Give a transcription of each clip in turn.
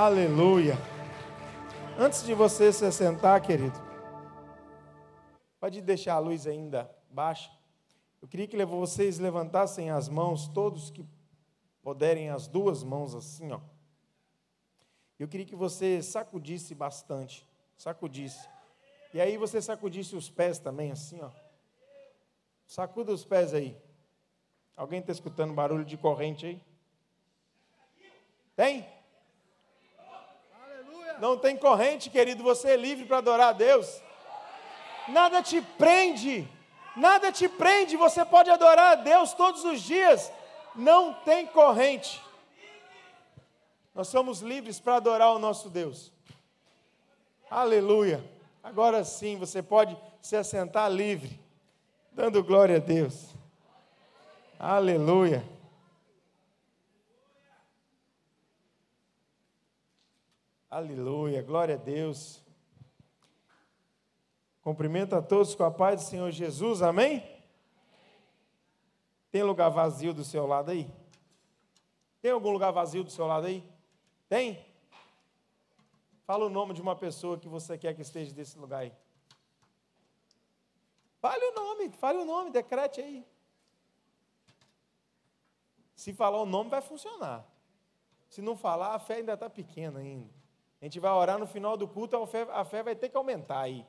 Aleluia. Antes de você se sentar, querido, pode deixar a luz ainda baixa. Eu queria que vocês levantassem as mãos, todos que puderem, as duas mãos assim, ó. Eu queria que você sacudisse bastante, sacudisse. E aí você sacudisse os pés também, assim, ó. Sacuda os pés aí. Alguém está escutando barulho de corrente aí? Tem? Não tem corrente, querido, você é livre para adorar a Deus. Nada te prende, nada te prende, você pode adorar a Deus todos os dias. Não tem corrente. Nós somos livres para adorar o nosso Deus. Aleluia. Agora sim, você pode se assentar livre, dando glória a Deus. Aleluia. Aleluia, glória a Deus. Cumprimento a todos com a paz do Senhor Jesus, amém? Tem lugar vazio do seu lado aí? Tem algum lugar vazio do seu lado aí? Tem? Fala o nome de uma pessoa que você quer que esteja desse lugar aí. Fale o nome, fale o nome, decrete aí. Se falar o nome, vai funcionar. Se não falar, a fé ainda está pequena ainda. A gente vai orar no final do culto, a fé, a fé vai ter que aumentar aí.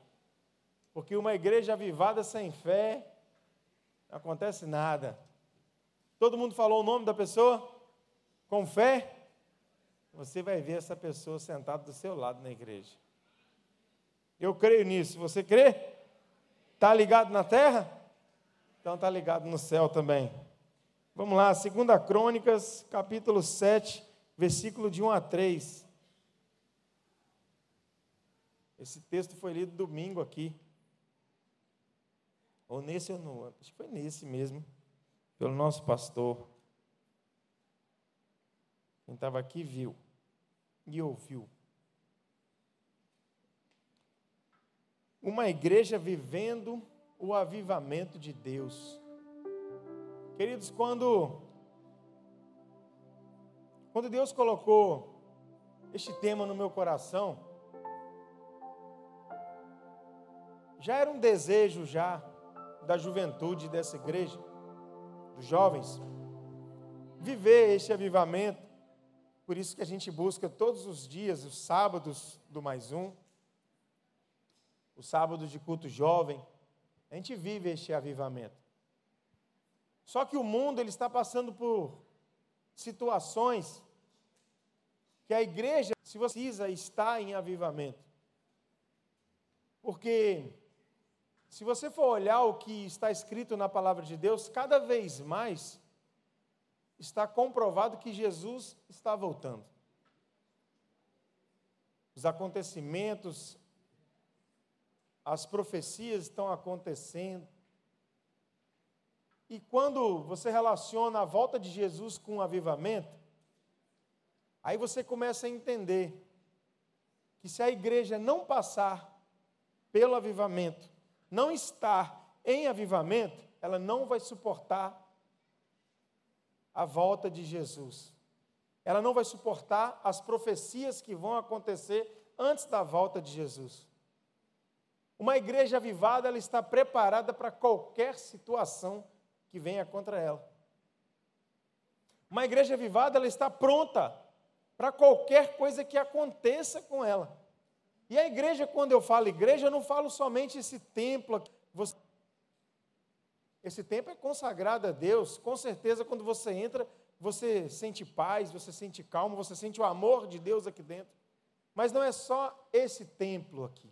Porque uma igreja avivada sem fé, não acontece nada. Todo mundo falou o nome da pessoa? Com fé? Você vai ver essa pessoa sentada do seu lado na igreja. Eu creio nisso. Você crê? Está ligado na terra? Então está ligado no céu também. Vamos lá, 2 Crônicas, capítulo 7, versículo de 1 a 3. Esse texto foi lido domingo aqui. Ou nesse ou no Acho que foi nesse mesmo, pelo nosso pastor. Quem estava aqui viu e ouviu. Uma igreja vivendo o avivamento de Deus. Queridos, quando quando Deus colocou este tema no meu coração, já era um desejo já da juventude dessa igreja, dos jovens, viver este avivamento. Por isso que a gente busca todos os dias, os sábados do mais um, os sábados de culto jovem, a gente vive este avivamento. Só que o mundo ele está passando por situações que a igreja se precisa estar em avivamento. Porque se você for olhar o que está escrito na palavra de Deus, cada vez mais está comprovado que Jesus está voltando. Os acontecimentos, as profecias estão acontecendo. E quando você relaciona a volta de Jesus com o avivamento, aí você começa a entender que se a igreja não passar pelo avivamento, não estar em avivamento, ela não vai suportar a volta de Jesus. Ela não vai suportar as profecias que vão acontecer antes da volta de Jesus. Uma igreja avivada, ela está preparada para qualquer situação que venha contra ela. Uma igreja avivada, ela está pronta para qualquer coisa que aconteça com ela. E a igreja, quando eu falo igreja, eu não falo somente esse templo aqui. Você... Esse templo é consagrado a Deus. Com certeza, quando você entra, você sente paz, você sente calma, você sente o amor de Deus aqui dentro. Mas não é só esse templo aqui.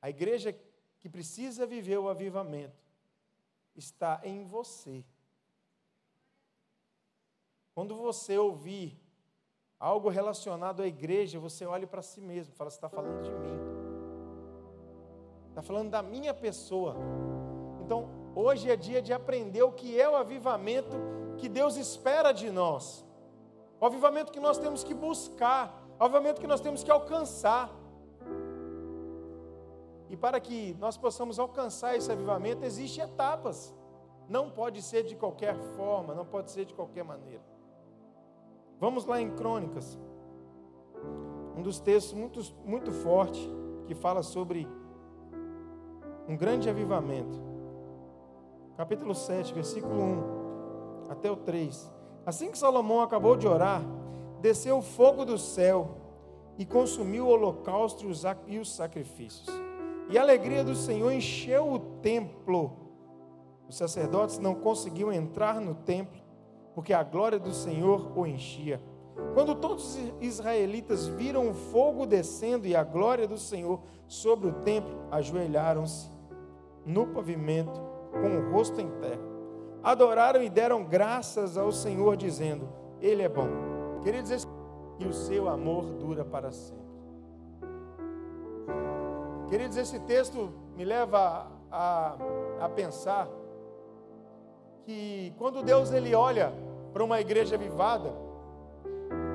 A igreja que precisa viver o avivamento está em você. Quando você ouvir algo relacionado à igreja, você olha para si mesmo, fala: você está falando de mim, está falando da minha pessoa. Então, hoje é dia de aprender o que é o avivamento que Deus espera de nós, o avivamento que nós temos que buscar, o avivamento que nós temos que alcançar. E para que nós possamos alcançar esse avivamento, existem etapas. Não pode ser de qualquer forma, não pode ser de qualquer maneira. Vamos lá em Crônicas. um dos textos muito, muito forte que fala sobre um grande avivamento. Capítulo 7, versículo 1 até o 3. Assim que Salomão acabou de orar, desceu o fogo do céu e consumiu o holocausto e os sacrifícios. E a alegria do Senhor encheu o templo. Os sacerdotes não conseguiam entrar no templo, porque a glória do Senhor o enchia. Quando todos os israelitas viram o fogo descendo e a glória do Senhor sobre o templo, ajoelharam-se no pavimento, com o rosto em terra. Adoraram e deram graças ao Senhor, dizendo: Ele é bom. Queridos, e o seu amor dura para sempre. Queridos, esse texto me leva a, a, a pensar que quando Deus ele olha para uma igreja vivada,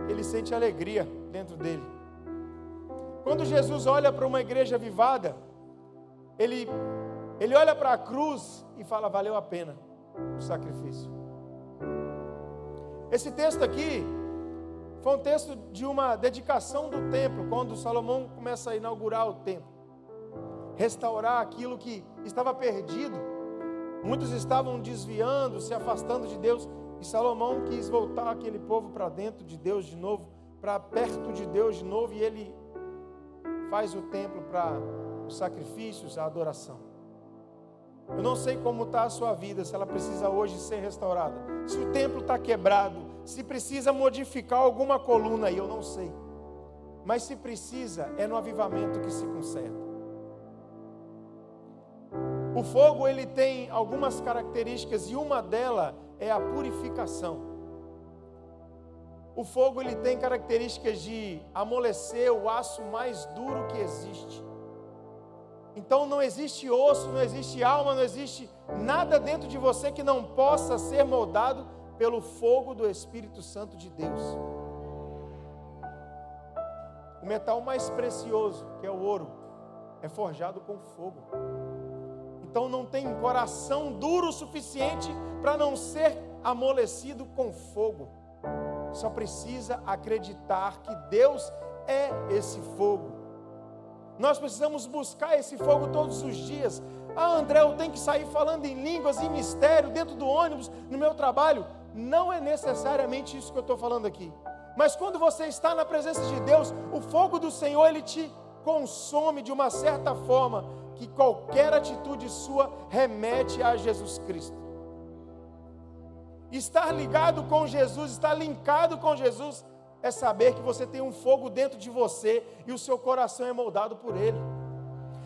ele sente alegria dentro dele. Quando Jesus olha para uma igreja vivada, ele, ele olha para a cruz e fala: valeu a pena o sacrifício. Esse texto aqui foi um texto de uma dedicação do templo, quando Salomão começa a inaugurar o templo, restaurar aquilo que estava perdido. Muitos estavam desviando, se afastando de Deus, e Salomão quis voltar aquele povo para dentro de Deus de novo, para perto de Deus de novo, e ele faz o templo para os sacrifícios, a adoração. Eu não sei como está a sua vida, se ela precisa hoje ser restaurada. Se o templo está quebrado, se precisa modificar alguma coluna aí, eu não sei. Mas se precisa, é no avivamento que se conserta. O fogo ele tem algumas características e uma delas é a purificação. O fogo ele tem características de amolecer o aço mais duro que existe. Então não existe osso, não existe alma, não existe nada dentro de você que não possa ser moldado pelo fogo do Espírito Santo de Deus. O metal mais precioso, que é o ouro, é forjado com fogo. Então não tem coração duro o suficiente para não ser amolecido com fogo. Só precisa acreditar que Deus é esse fogo. Nós precisamos buscar esse fogo todos os dias. Ah, André, eu tenho que sair falando em línguas, em mistério, dentro do ônibus, no meu trabalho. Não é necessariamente isso que eu estou falando aqui. Mas quando você está na presença de Deus, o fogo do Senhor, ele te consome de uma certa forma que qualquer atitude sua remete a Jesus Cristo. Estar ligado com Jesus, estar linkado com Jesus, é saber que você tem um fogo dentro de você e o seu coração é moldado por Ele.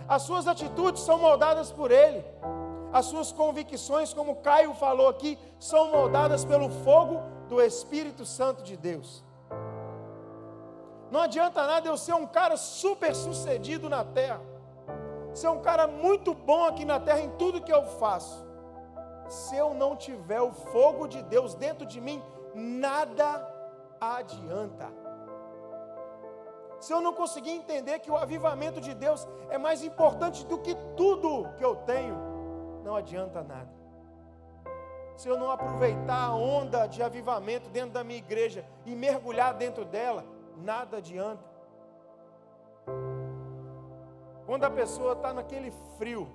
As suas atitudes são moldadas por Ele. As suas convicções, como Caio falou aqui, são moldadas pelo fogo do Espírito Santo de Deus. Não adianta nada eu ser um cara super sucedido na terra, ser um cara muito bom aqui na terra em tudo que eu faço. Se eu não tiver o fogo de Deus dentro de mim, nada adianta. Se eu não conseguir entender que o avivamento de Deus é mais importante do que tudo que eu tenho, não adianta nada. Se eu não aproveitar a onda de avivamento dentro da minha igreja e mergulhar dentro dela, nada adianta. Quando a pessoa está naquele frio,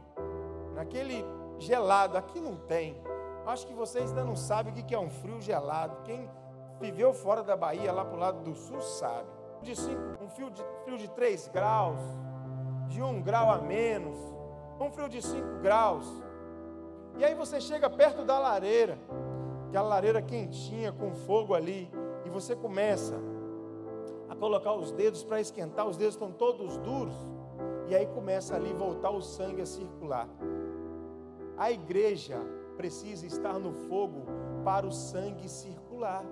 naquele gelado, aqui não tem. Acho que vocês ainda não sabem o que é um frio gelado. Quem viveu fora da Bahia, lá para o lado do sul, sabe. De cinco, um frio de, frio de 3 graus, de um grau a menos, um frio de 5 graus. E aí você chega perto da lareira, aquela lareira quentinha, com fogo ali, e você começa a colocar os dedos para esquentar, os dedos estão todos duros, e aí começa ali voltar o sangue a circular. A igreja precisa estar no fogo para o sangue circular.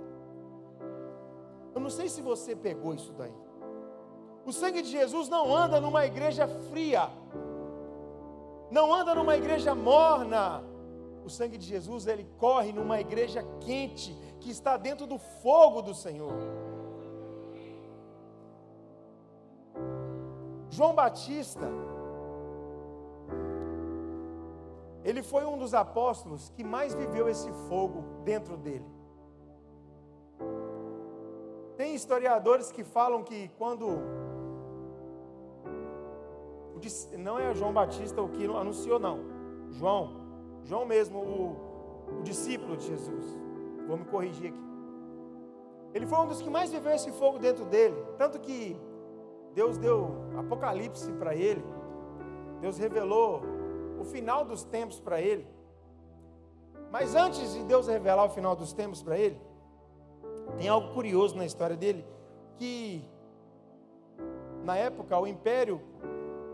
Eu não sei se você pegou isso daí. O sangue de Jesus não anda numa igreja fria, não anda numa igreja morna. O sangue de Jesus ele corre numa igreja quente que está dentro do fogo do Senhor. João Batista, ele foi um dos apóstolos que mais viveu esse fogo dentro dele. Tem historiadores que falam que quando não é João Batista o que anunciou não, João, João mesmo, o, o discípulo de Jesus. Vou me corrigir aqui. Ele foi um dos que mais viveu esse fogo dentro dele, tanto que Deus deu Apocalipse para ele. Deus revelou o final dos tempos para ele. Mas antes de Deus revelar o final dos tempos para ele, tem algo curioso na história dele, que na época o império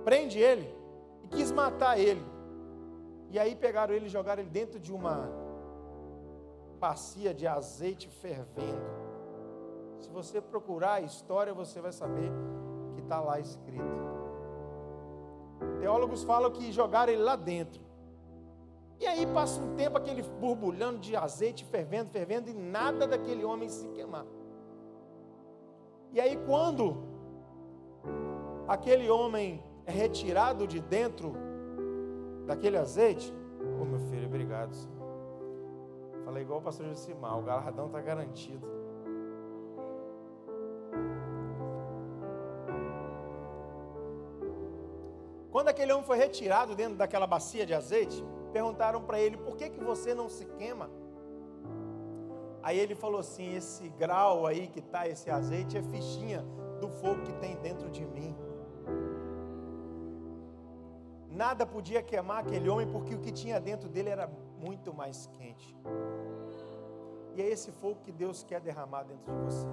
prende ele e quis matar ele. E aí pegaram ele e jogaram ele dentro de uma bacia de azeite fervendo. Se você procurar a história, você vai saber está lá escrito. Teólogos falam que jogaram ele lá dentro. E aí passa um tempo aquele borbulhando de azeite, fervendo, fervendo, e nada daquele homem se queimar. E aí quando aquele homem é retirado de dentro daquele azeite, ô oh, meu filho, obrigado. Falei igual o pastor Josimar, o galardão está garantido. Aquele homem foi retirado dentro daquela bacia de azeite, perguntaram para ele: por que, que você não se queima? Aí ele falou assim: esse grau aí que está esse azeite é fichinha do fogo que tem dentro de mim. Nada podia queimar aquele homem porque o que tinha dentro dele era muito mais quente. E é esse fogo que Deus quer derramar dentro de você.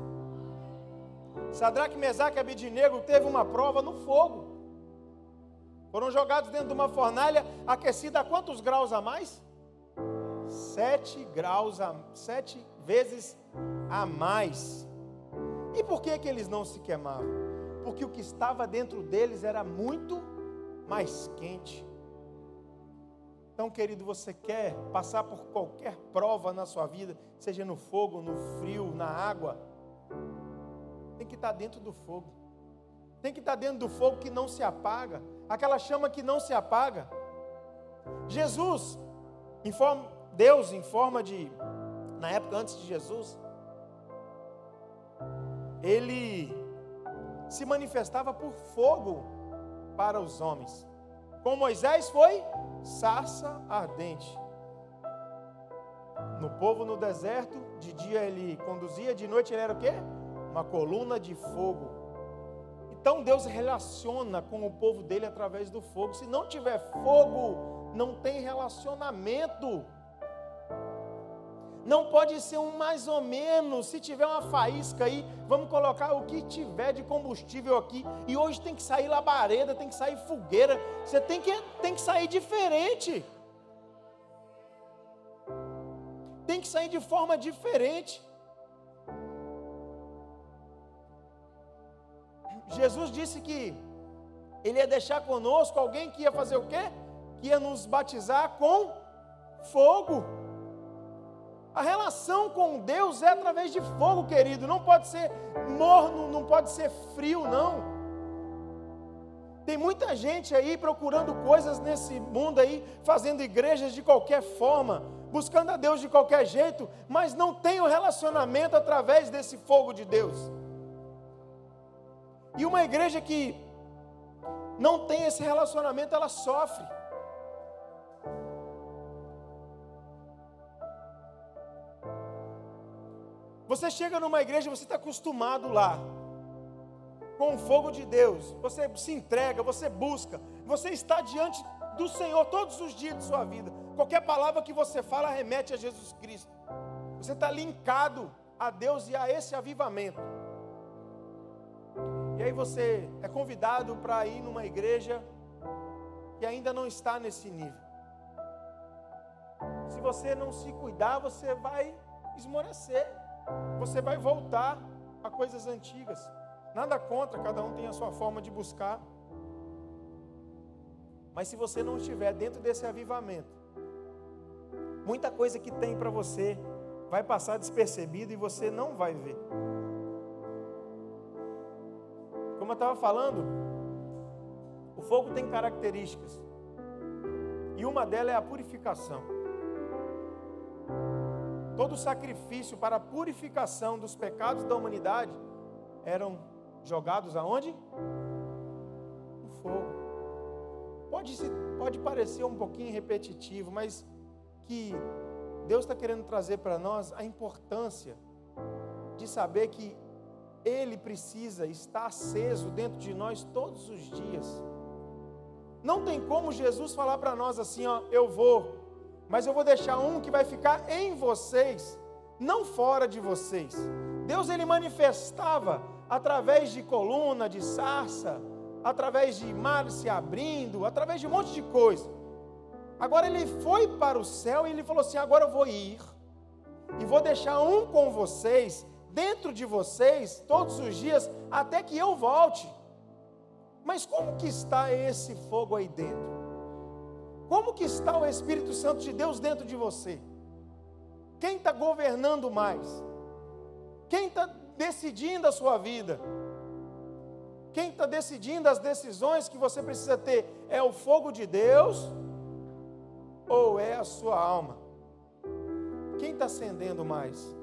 Sadraque, Mesaque e Abidinego teve uma prova no fogo. Foram jogados dentro de uma fornalha aquecida a quantos graus a mais? Sete graus a sete vezes a mais. E por que que eles não se queimavam? Porque o que estava dentro deles era muito mais quente. Então, querido, você quer passar por qualquer prova na sua vida, seja no fogo, no frio, na água, tem que estar dentro do fogo. Tem que estar dentro do fogo que não se apaga, aquela chama que não se apaga. Jesus, em forma, Deus em forma de, na época antes de Jesus, ele se manifestava por fogo para os homens. Com Moisés foi sarça ardente. No povo no deserto, de dia ele conduzia, de noite ele era o quê? Uma coluna de fogo. Então Deus relaciona com o povo dele através do fogo. Se não tiver fogo, não tem relacionamento. Não pode ser um mais ou menos. Se tiver uma faísca aí, vamos colocar o que tiver de combustível aqui. E hoje tem que sair labareda, tem que sair fogueira. Você tem que, tem que sair diferente. Tem que sair de forma diferente. Jesus disse que ele ia deixar conosco alguém que ia fazer o quê? Que ia nos batizar com fogo. A relação com Deus é através de fogo, querido. Não pode ser morno, não pode ser frio, não. Tem muita gente aí procurando coisas nesse mundo aí, fazendo igrejas de qualquer forma, buscando a Deus de qualquer jeito, mas não tem o relacionamento através desse fogo de Deus. E uma igreja que não tem esse relacionamento, ela sofre. Você chega numa igreja, você está acostumado lá, com o fogo de Deus, você se entrega, você busca, você está diante do Senhor todos os dias de sua vida. Qualquer palavra que você fala remete a Jesus Cristo. Você está linkado a Deus e a esse avivamento. E aí você é convidado para ir numa igreja que ainda não está nesse nível. Se você não se cuidar, você vai esmorecer você vai voltar a coisas antigas. Nada contra, cada um tem a sua forma de buscar. Mas se você não estiver dentro desse avivamento, muita coisa que tem para você vai passar despercebido e você não vai ver. Como eu estava falando, o fogo tem características. E uma delas é a purificação. Todo sacrifício para a purificação dos pecados da humanidade eram jogados aonde? No fogo. Pode, pode parecer um pouquinho repetitivo, mas que Deus está querendo trazer para nós a importância de saber que Ele precisa estar aceso dentro de nós todos os dias. Não tem como Jesus falar para nós assim, ó, eu vou, mas eu vou deixar um que vai ficar em vocês, não fora de vocês. Deus ele manifestava através de coluna, de sarça, através de mar se abrindo, através de um monte de coisa. Agora ele foi para o céu e ele falou assim: agora eu vou ir e vou deixar um com vocês, dentro de vocês, todos os dias, até que eu volte. Mas como que está esse fogo aí dentro? Como que está o Espírito Santo de Deus dentro de você? Quem está governando mais? Quem está decidindo a sua vida? Quem está decidindo as decisões que você precisa ter? É o fogo de Deus ou é a sua alma? Quem está acendendo mais?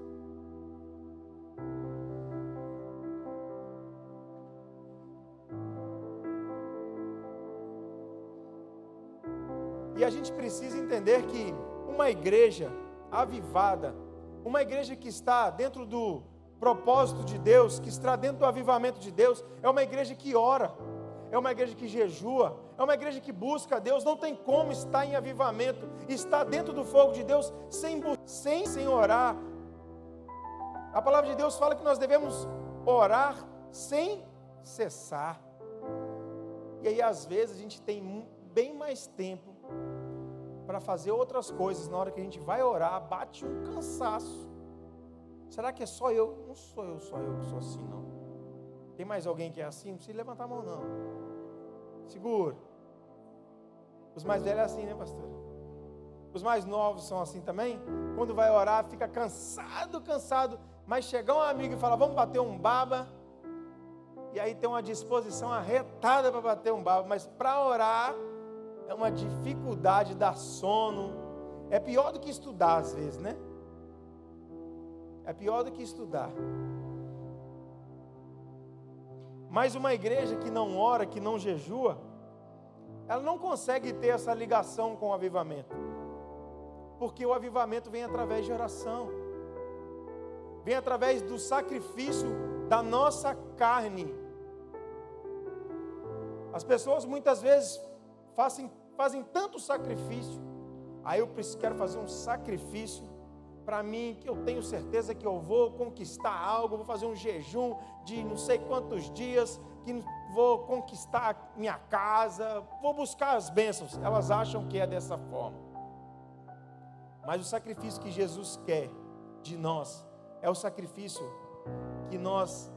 Precisa entender que uma igreja avivada, uma igreja que está dentro do propósito de Deus, que está dentro do avivamento de Deus, é uma igreja que ora, é uma igreja que jejua, é uma igreja que busca a Deus. Não tem como estar em avivamento, estar dentro do fogo de Deus sem, sem, sem orar. A palavra de Deus fala que nós devemos orar sem cessar. E aí, às vezes, a gente tem bem mais tempo para fazer outras coisas, na hora que a gente vai orar, bate um cansaço. Será que é só eu? Não sou eu só eu que sou assim, não. Tem mais alguém que é assim? Não precisa levantar a mão, não. Segura. Os mais velhos é assim, né, pastor? Os mais novos são assim também. Quando vai orar, fica cansado, cansado. Mas chega um amigo e fala: Vamos bater um baba. E aí tem uma disposição arretada para bater um baba. Mas para orar, é uma dificuldade, dá sono. É pior do que estudar às vezes, né? É pior do que estudar. Mas uma igreja que não ora, que não jejua, ela não consegue ter essa ligação com o avivamento. Porque o avivamento vem através de oração, vem através do sacrifício da nossa carne. As pessoas muitas vezes fazem, fazem tanto sacrifício. Aí eu quero fazer um sacrifício para mim, que eu tenho certeza que eu vou conquistar algo, vou fazer um jejum de não sei quantos dias, que vou conquistar minha casa, vou buscar as bênçãos. Elas acham que é dessa forma. Mas o sacrifício que Jesus quer de nós é o sacrifício que nós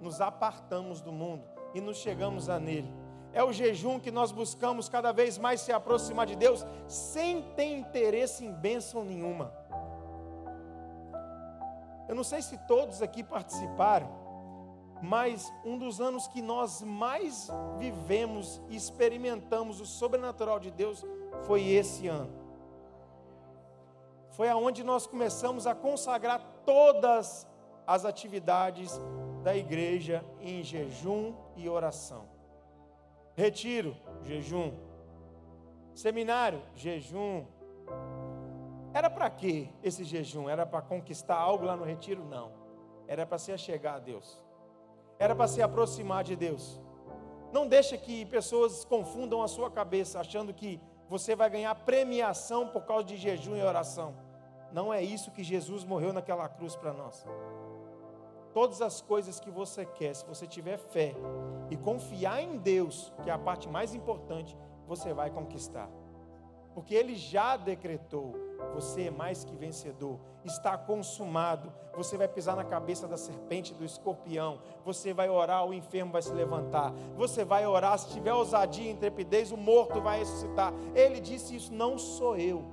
nos apartamos do mundo e nos chegamos a nele é o jejum que nós buscamos cada vez mais se aproximar de Deus, sem ter interesse em bênção nenhuma. Eu não sei se todos aqui participaram, mas um dos anos que nós mais vivemos e experimentamos o sobrenatural de Deus foi esse ano. Foi aonde nós começamos a consagrar todas as atividades da igreja em jejum e oração. Retiro, jejum. Seminário, jejum. Era para quê esse jejum? Era para conquistar algo lá no retiro? Não. Era para se achegar a Deus. Era para se aproximar de Deus. Não deixa que pessoas confundam a sua cabeça achando que você vai ganhar premiação por causa de jejum e oração. Não é isso que Jesus morreu naquela cruz para nós. Todas as coisas que você quer, se você tiver fé e confiar em Deus, que é a parte mais importante, você vai conquistar. Porque Ele já decretou: você é mais que vencedor, está consumado. Você vai pisar na cabeça da serpente, do escorpião. Você vai orar, o enfermo vai se levantar. Você vai orar, se tiver ousadia e intrepidez, o morto vai ressuscitar. Ele disse isso, não sou eu.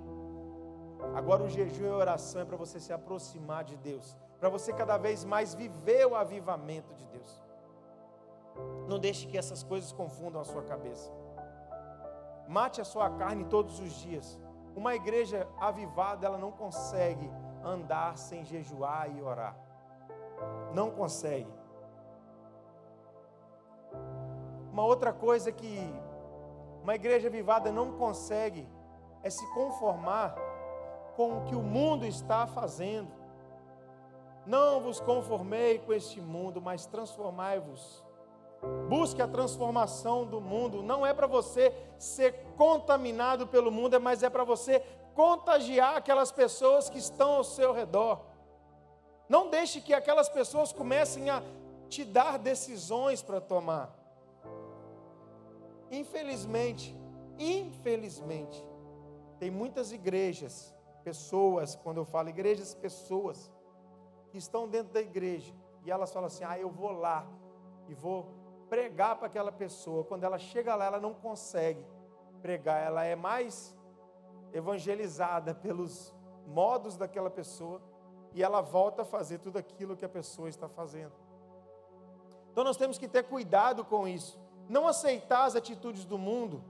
Agora o jejum e a oração é para você se aproximar de Deus para você cada vez mais viver o avivamento de Deus. Não deixe que essas coisas confundam a sua cabeça. Mate a sua carne todos os dias. Uma igreja avivada, ela não consegue andar sem jejuar e orar. Não consegue. Uma outra coisa que uma igreja vivada não consegue é se conformar com o que o mundo está fazendo. Não vos conformei com este mundo, mas transformai-vos. Busque a transformação do mundo. Não é para você ser contaminado pelo mundo, mas é para você contagiar aquelas pessoas que estão ao seu redor. Não deixe que aquelas pessoas comecem a te dar decisões para tomar. Infelizmente, infelizmente, tem muitas igrejas, pessoas, quando eu falo igrejas, pessoas, que estão dentro da igreja e elas falam assim: ah, eu vou lá e vou pregar para aquela pessoa. Quando ela chega lá, ela não consegue pregar, ela é mais evangelizada pelos modos daquela pessoa e ela volta a fazer tudo aquilo que a pessoa está fazendo. Então nós temos que ter cuidado com isso. Não aceitar as atitudes do mundo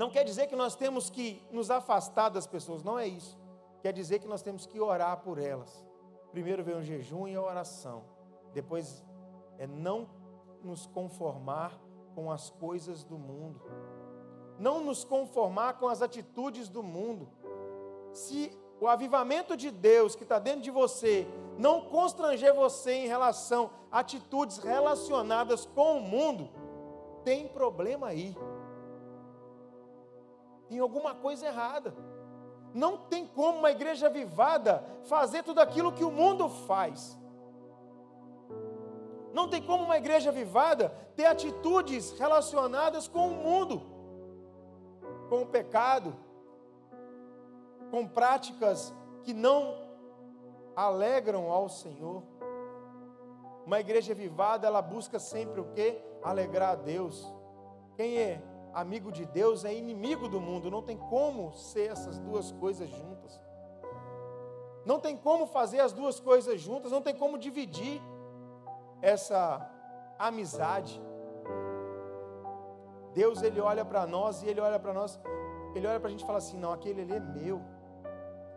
não quer dizer que nós temos que nos afastar das pessoas, não é isso. Quer dizer que nós temos que orar por elas. Primeiro vem o jejum e a oração. Depois é não nos conformar com as coisas do mundo. Não nos conformar com as atitudes do mundo. Se o avivamento de Deus que está dentro de você não constranger você em relação a atitudes relacionadas com o mundo, tem problema aí. Tem alguma coisa errada. Não tem como uma igreja avivada fazer tudo aquilo que o mundo faz. Não tem como uma igreja avivada ter atitudes relacionadas com o mundo, com o pecado, com práticas que não alegram ao Senhor. Uma igreja avivada, ela busca sempre o que? Alegrar a Deus. Quem é amigo de Deus é inimigo do mundo. Não tem como ser essas duas coisas juntas. Não tem como fazer as duas coisas juntas. Não tem como dividir essa amizade. Deus, Ele olha para nós e Ele olha para nós, Ele olha para a gente e fala assim: não, aquele ali é meu.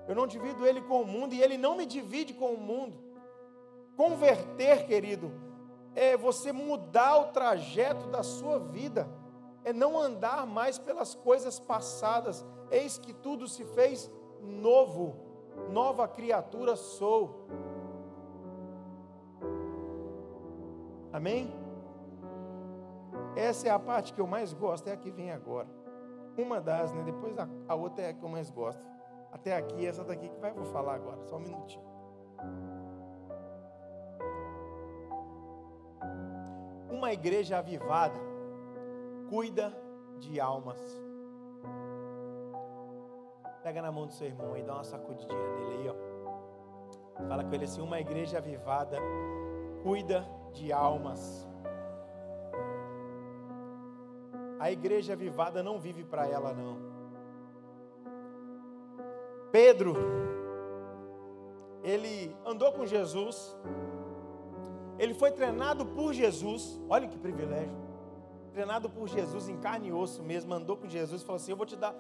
Eu não divido ele com o mundo e ele não me divide com o mundo. Converter, querido, é você mudar o trajeto da sua vida, é não andar mais pelas coisas passadas. Eis que tudo se fez novo, nova criatura sou. Amém? Essa é a parte que eu mais gosto, é a que vem agora. Uma das, né? Depois a, a outra é a que eu mais gosto. Até aqui, essa daqui que vai, vou falar agora, só um minutinho. Uma igreja avivada cuida de almas. Pega na mão do seu irmão e dá uma sacudidinha nele aí, ó. Fala com ele assim: uma igreja avivada cuida de almas. A igreja avivada não vive para ela, não. Pedro, ele andou com Jesus, ele foi treinado por Jesus, olha que privilégio, treinado por Jesus em carne e osso mesmo, andou com Jesus e falou assim: Eu vou te dar.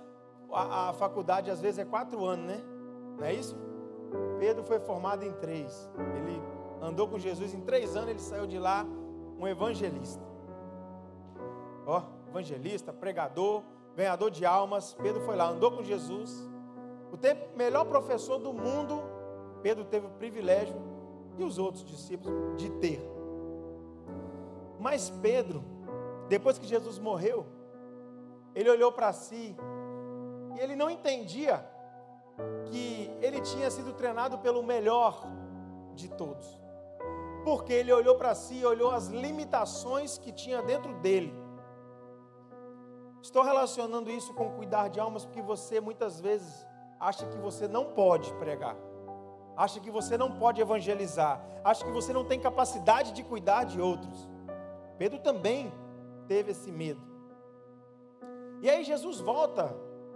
A, a faculdade às vezes é quatro anos, né? Não é isso? Pedro foi formado em três. Ele andou com Jesus em três anos, ele saiu de lá um evangelista. Ó, evangelista, pregador, ganhador de almas. Pedro foi lá, andou com Jesus o tempo, melhor professor do mundo, Pedro teve o privilégio, e os outros discípulos, de ter. Mas Pedro, depois que Jesus morreu, ele olhou para si e ele não entendia que ele tinha sido treinado pelo melhor de todos. Porque ele olhou para si e olhou as limitações que tinha dentro dele. Estou relacionando isso com cuidar de almas, porque você muitas vezes acha que você não pode pregar, acha que você não pode evangelizar, acha que você não tem capacidade de cuidar de outros. Pedro também teve esse medo. E aí Jesus volta.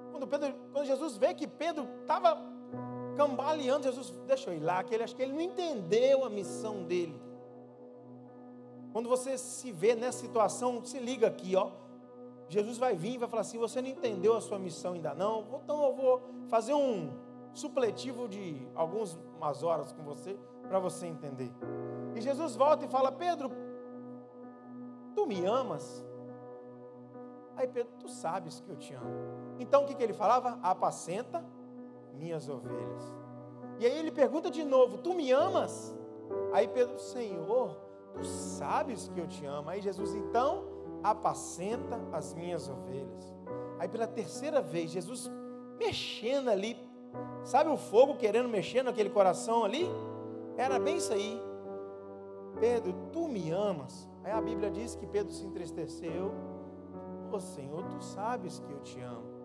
Quando, Pedro, quando Jesus vê que Pedro estava cambaleando, Jesus, eu ir lá, que ele, acho que ele não entendeu a missão dele. Quando você se vê nessa situação, se liga aqui, ó. Jesus vai vir e vai falar assim: Você não entendeu a sua missão ainda não? Então eu vou fazer um supletivo de algumas horas com você, para você entender. E Jesus volta e fala: Pedro, tu me amas? Aí Pedro, tu sabes que eu te amo. Então o que, que ele falava? Apacenta minhas ovelhas. E aí ele pergunta de novo: Tu me amas? Aí Pedro, Senhor, tu sabes que eu te amo. Aí Jesus, então, apacenta as minhas ovelhas. Aí pela terceira vez, Jesus mexendo ali, sabe o fogo querendo mexer naquele coração ali? Era bem isso aí. Pedro, tu me amas? Aí a Bíblia diz que Pedro se entristeceu. Ô oh, Senhor, tu sabes que eu te amo.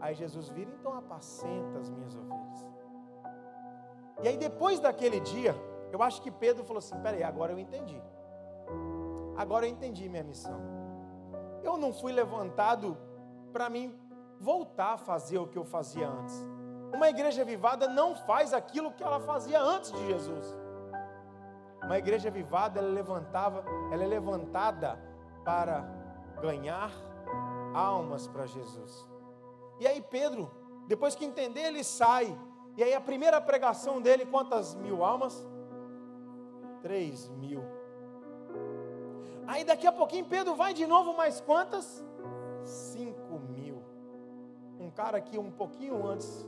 Aí Jesus vira, então apacenta as minhas ovelhas. E aí depois daquele dia, eu acho que Pedro falou assim: peraí, agora eu entendi. Agora eu entendi minha missão. Eu não fui levantado para mim voltar a fazer o que eu fazia antes. Uma igreja vivada não faz aquilo que ela fazia antes de Jesus. Uma igreja vivada, ela levantava, ela é levantada para ganhar almas para Jesus. E aí Pedro, depois que entender, ele sai. E aí a primeira pregação dele, quantas mil almas? Três mil. Aí daqui a pouquinho Pedro vai de novo, mais quantas? Cinco mil. Um cara que um pouquinho antes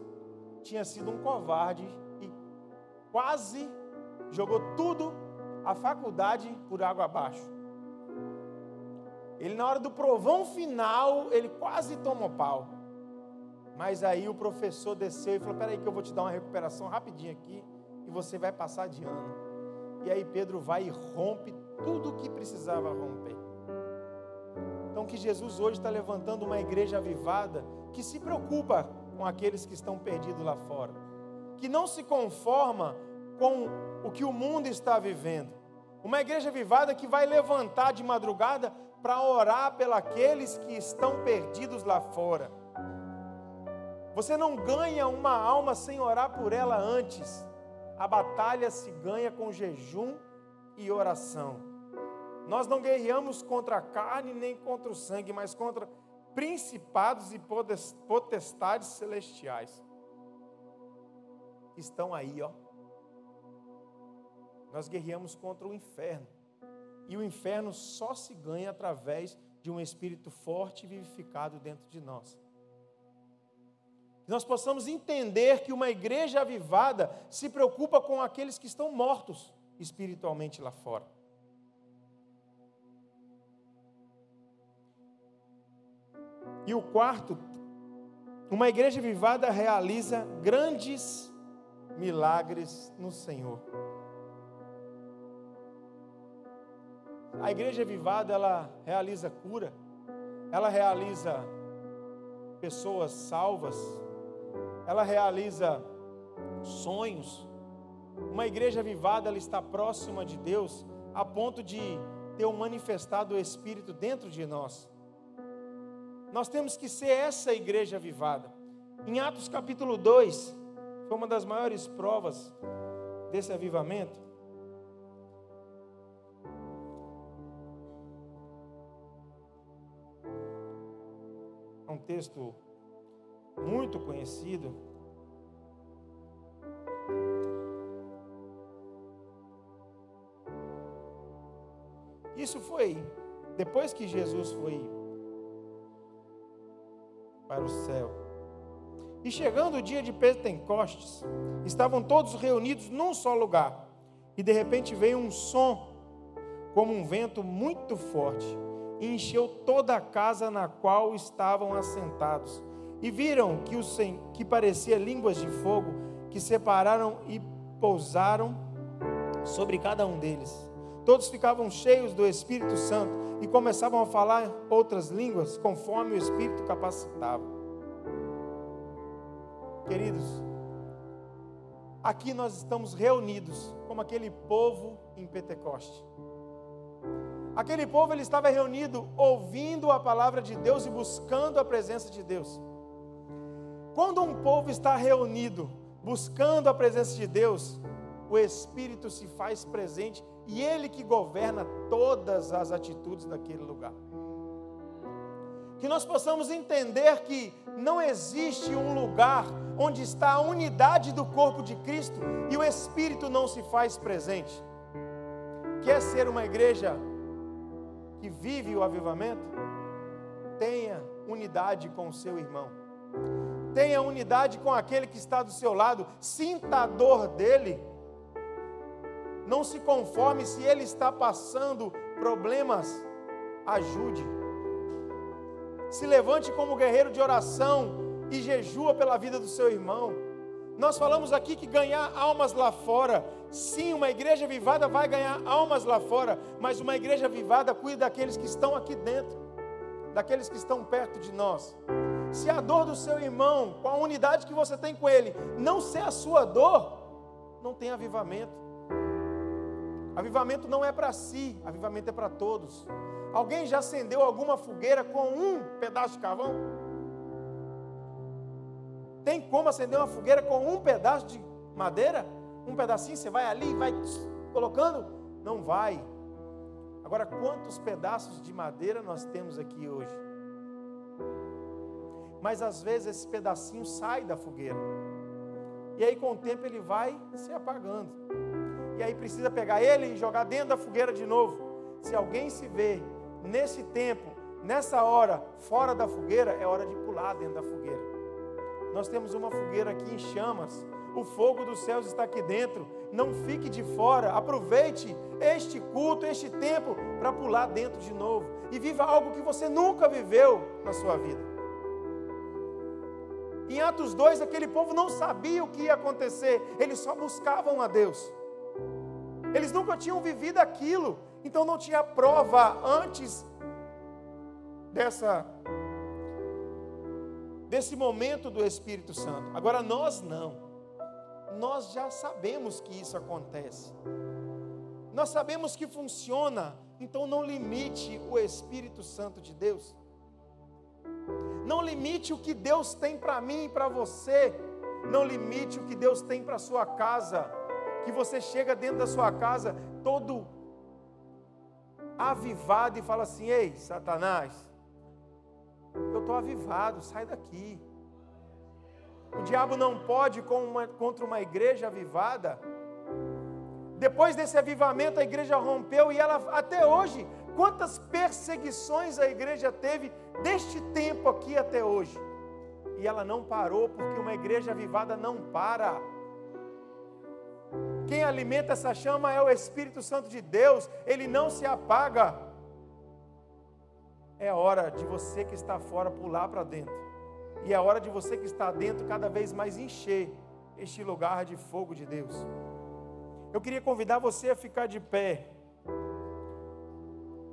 tinha sido um covarde e quase jogou tudo a faculdade por água abaixo. Ele na hora do provão final, ele quase tomou pau. Mas aí o professor desceu e falou: "Peraí que eu vou te dar uma recuperação rapidinho aqui e você vai passar de ano". E aí Pedro vai e rompe tudo o que precisava romper. Então que Jesus hoje está levantando uma igreja avivada que se preocupa com aqueles que estão perdidos lá fora, que não se conforma com o que o mundo está vivendo. Uma igreja avivada que vai levantar de madrugada para orar pelos que estão perdidos lá fora. Você não ganha uma alma sem orar por ela antes. A batalha se ganha com jejum e oração. Nós não guerreamos contra a carne nem contra o sangue, mas contra principados e potestades celestiais. Estão aí, ó. Nós guerreamos contra o inferno. E o inferno só se ganha através de um espírito forte e vivificado dentro de nós. Que nós possamos entender que uma igreja avivada se preocupa com aqueles que estão mortos espiritualmente lá fora. E o quarto, uma igreja vivada realiza grandes milagres no Senhor. A igreja vivada, ela realiza cura, ela realiza pessoas salvas, ela realiza sonhos. Uma igreja vivada, ela está próxima de Deus a ponto de ter um manifestado o Espírito dentro de nós. Nós temos que ser essa igreja avivada. Em Atos capítulo 2, foi uma das maiores provas desse avivamento. Texto muito conhecido. Isso foi depois que Jesus foi para o céu. E chegando o dia de Pentecostes, estavam todos reunidos num só lugar. E de repente veio um som, como um vento muito forte, e encheu toda a casa na qual estavam assentados. E viram que, o, que parecia línguas de fogo, que separaram e pousaram sobre cada um deles. Todos ficavam cheios do Espírito Santo e começavam a falar outras línguas conforme o Espírito capacitava. Queridos, aqui nós estamos reunidos como aquele povo em Pentecoste. Aquele povo ele estava reunido ouvindo a palavra de Deus e buscando a presença de Deus. Quando um povo está reunido buscando a presença de Deus, o Espírito se faz presente e Ele que governa todas as atitudes daquele lugar. Que nós possamos entender que não existe um lugar onde está a unidade do corpo de Cristo e o Espírito não se faz presente. Quer ser uma igreja que vive o avivamento? tenha unidade com o seu irmão. Tenha unidade com aquele que está do seu lado. Sinta a dor dele. Não se conforme se ele está passando problemas. Ajude. Se levante como guerreiro de oração e jejua pela vida do seu irmão. Nós falamos aqui que ganhar almas lá fora, sim, uma igreja vivada vai ganhar almas lá fora, mas uma igreja vivada cuida daqueles que estão aqui dentro, daqueles que estão perto de nós. Se a dor do seu irmão, com a unidade que você tem com ele, não ser a sua dor, não tem avivamento. Avivamento não é para si, avivamento é para todos. Alguém já acendeu alguma fogueira com um pedaço de carvão? Tem como acender uma fogueira com um pedaço de madeira? Um pedacinho, você vai ali vai colocando? Não vai. Agora, quantos pedaços de madeira nós temos aqui hoje? Mas às vezes esse pedacinho sai da fogueira. E aí com o tempo ele vai se apagando. E aí precisa pegar ele e jogar dentro da fogueira de novo. Se alguém se vê nesse tempo, nessa hora, fora da fogueira, é hora de pular dentro da fogueira. Nós temos uma fogueira aqui em chamas. O fogo dos céus está aqui dentro. Não fique de fora. Aproveite este culto, este tempo, para pular dentro de novo. E viva algo que você nunca viveu na sua vida. Em Atos 2, aquele povo não sabia o que ia acontecer, eles só buscavam a Deus. Eles nunca tinham vivido aquilo, então não tinha prova antes dessa desse momento do Espírito Santo. Agora nós não. Nós já sabemos que isso acontece. Nós sabemos que funciona, então não limite o Espírito Santo de Deus. Não limite o que Deus tem para mim e para você. Não limite o que Deus tem para sua casa. Que você chega dentro da sua casa todo avivado e fala assim: "Ei, Satanás, eu estou avivado, sai daqui. O diabo não pode uma, contra uma igreja avivada. Depois desse avivamento, a igreja rompeu e ela, até hoje, quantas perseguições a igreja teve deste tempo aqui até hoje. E ela não parou, porque uma igreja avivada não para. Quem alimenta essa chama é o Espírito Santo de Deus, ele não se apaga é hora de você que está fora pular para dentro. E é hora de você que está dentro cada vez mais encher este lugar de fogo de Deus. Eu queria convidar você a ficar de pé.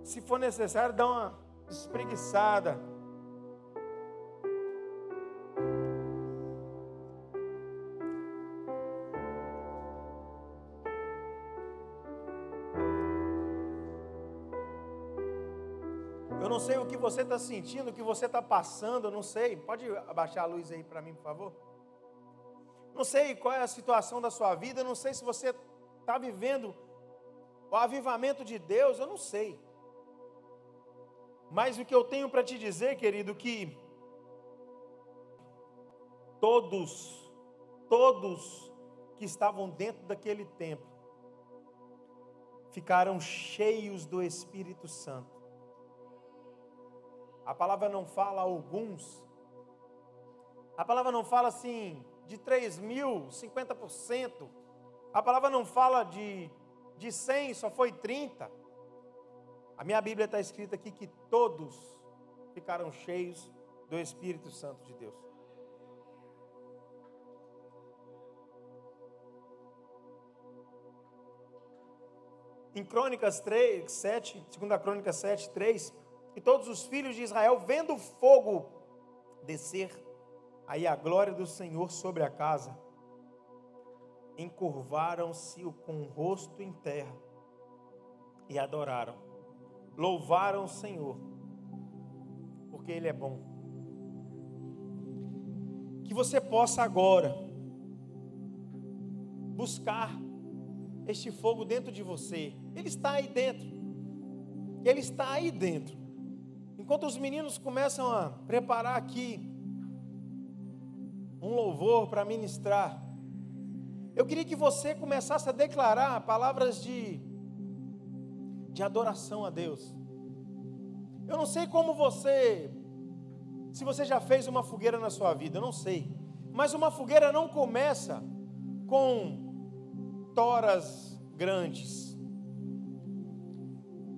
Se for necessário, dar uma espreguiçada. Sei o que você está sentindo, o que você está passando, não sei. Pode abaixar a luz aí para mim, por favor? Não sei qual é a situação da sua vida, não sei se você está vivendo o avivamento de Deus, eu não sei. Mas o que eu tenho para te dizer, querido, que todos, todos que estavam dentro daquele templo ficaram cheios do Espírito Santo. A palavra não fala alguns. A palavra não fala assim de 3 mil, 50%. A palavra não fala de, de 100, só foi 30. A minha Bíblia está escrita aqui que todos ficaram cheios do Espírito Santo de Deus. Em Crônicas 3, 7, 2 Crônicas 7, 3, e todos os filhos de Israel, vendo o fogo descer, aí a glória do Senhor sobre a casa, encurvaram-se com o rosto em terra e adoraram, louvaram o Senhor, porque Ele é bom. Que você possa agora buscar este fogo dentro de você, ele está aí dentro, ele está aí dentro. Enquanto os meninos começam a preparar aqui um louvor para ministrar, eu queria que você começasse a declarar palavras de, de adoração a Deus. Eu não sei como você se você já fez uma fogueira na sua vida, eu não sei. Mas uma fogueira não começa com toras grandes.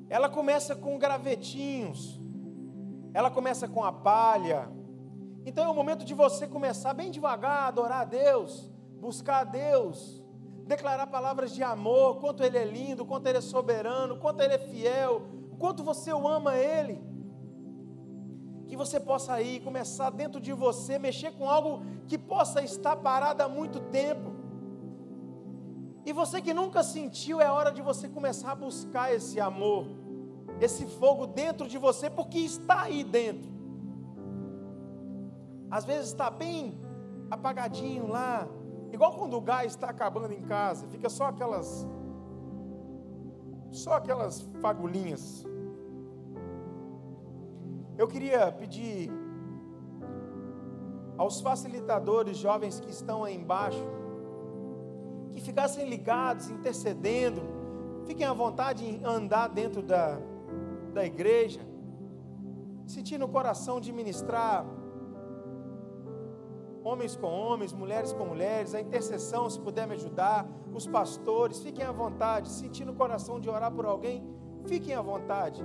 Ela começa com gravetinhos. Ela começa com a palha. Então é o momento de você começar bem devagar adorar a Deus, buscar a Deus, declarar palavras de amor, quanto Ele é lindo, quanto Ele é soberano, quanto Ele é fiel, quanto você o ama Ele. Que você possa ir, começar dentro de você, mexer com algo que possa estar parado há muito tempo. E você que nunca sentiu, é hora de você começar a buscar esse amor, esse fogo dentro de você, porque está aí dentro. Às vezes está bem apagadinho lá, igual quando o gás está acabando em casa, fica só aquelas só aquelas fagulhinhas. Eu queria pedir aos facilitadores jovens que estão aí embaixo, que ficassem ligados, intercedendo, fiquem à vontade em andar dentro da, da igreja, sentir no coração de ministrar homens com homens, mulheres com mulheres, a intercessão, se puder me ajudar, os pastores, fiquem à vontade, sentindo o coração de orar por alguém, fiquem à vontade.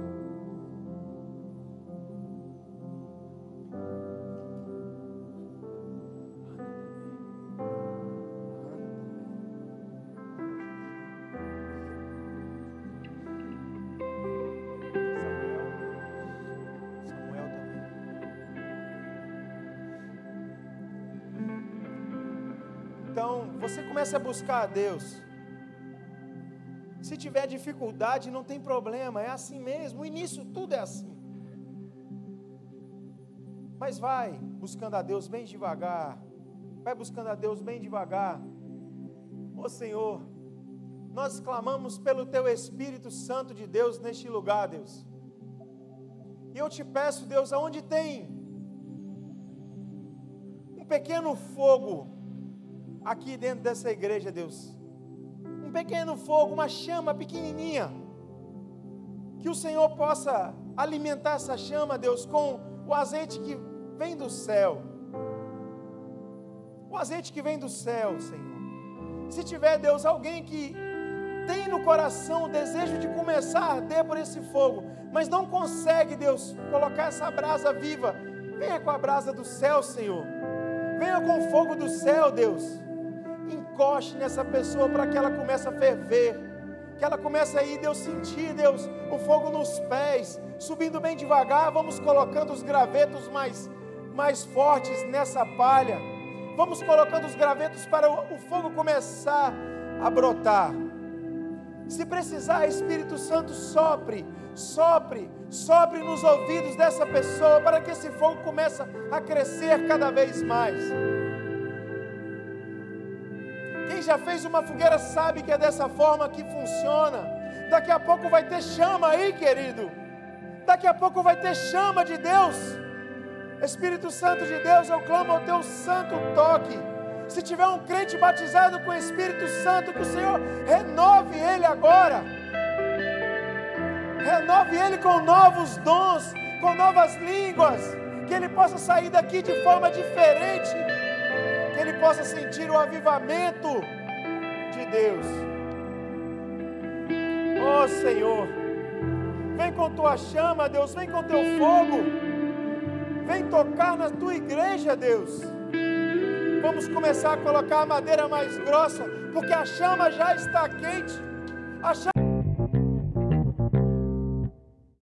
Comece a buscar a Deus. Se tiver dificuldade, não tem problema, é assim mesmo. O início tudo é assim. Mas vai buscando a Deus bem devagar. Vai buscando a Deus bem devagar. Ô Senhor, nós clamamos pelo Teu Espírito Santo de Deus neste lugar, Deus. E eu te peço, Deus, aonde tem um pequeno fogo aqui dentro dessa igreja, Deus. Um pequeno fogo, uma chama pequenininha. Que o Senhor possa alimentar essa chama, Deus, com o azeite que vem do céu. O azeite que vem do céu, Senhor. Se tiver, Deus, alguém que tem no coração o desejo de começar a arder por esse fogo, mas não consegue, Deus, colocar essa brasa viva, venha com a brasa do céu, Senhor. Venha com o fogo do céu, Deus encoste nessa pessoa para que ela comece a ferver, que ela comece aí, Deus, sentir, Deus, o fogo nos pés, subindo bem devagar, vamos colocando os gravetos mais, mais fortes nessa palha, vamos colocando os gravetos para o, o fogo começar a brotar. Se precisar, Espírito Santo, sopre, sopre, sopre nos ouvidos dessa pessoa para que esse fogo comece a crescer cada vez mais já fez uma fogueira sabe que é dessa forma que funciona. Daqui a pouco vai ter chama aí, querido. Daqui a pouco vai ter chama de Deus. Espírito Santo de Deus, eu clamo ao teu santo toque. Se tiver um crente batizado com o Espírito Santo, que o Senhor renove ele agora. Renove ele com novos dons, com novas línguas, que ele possa sair daqui de forma diferente que ele possa sentir o avivamento de Deus. Oh Senhor, vem com tua chama, Deus, vem com teu fogo, vem tocar na tua igreja, Deus. Vamos começar a colocar a madeira mais grossa, porque a chama já está quente. A chama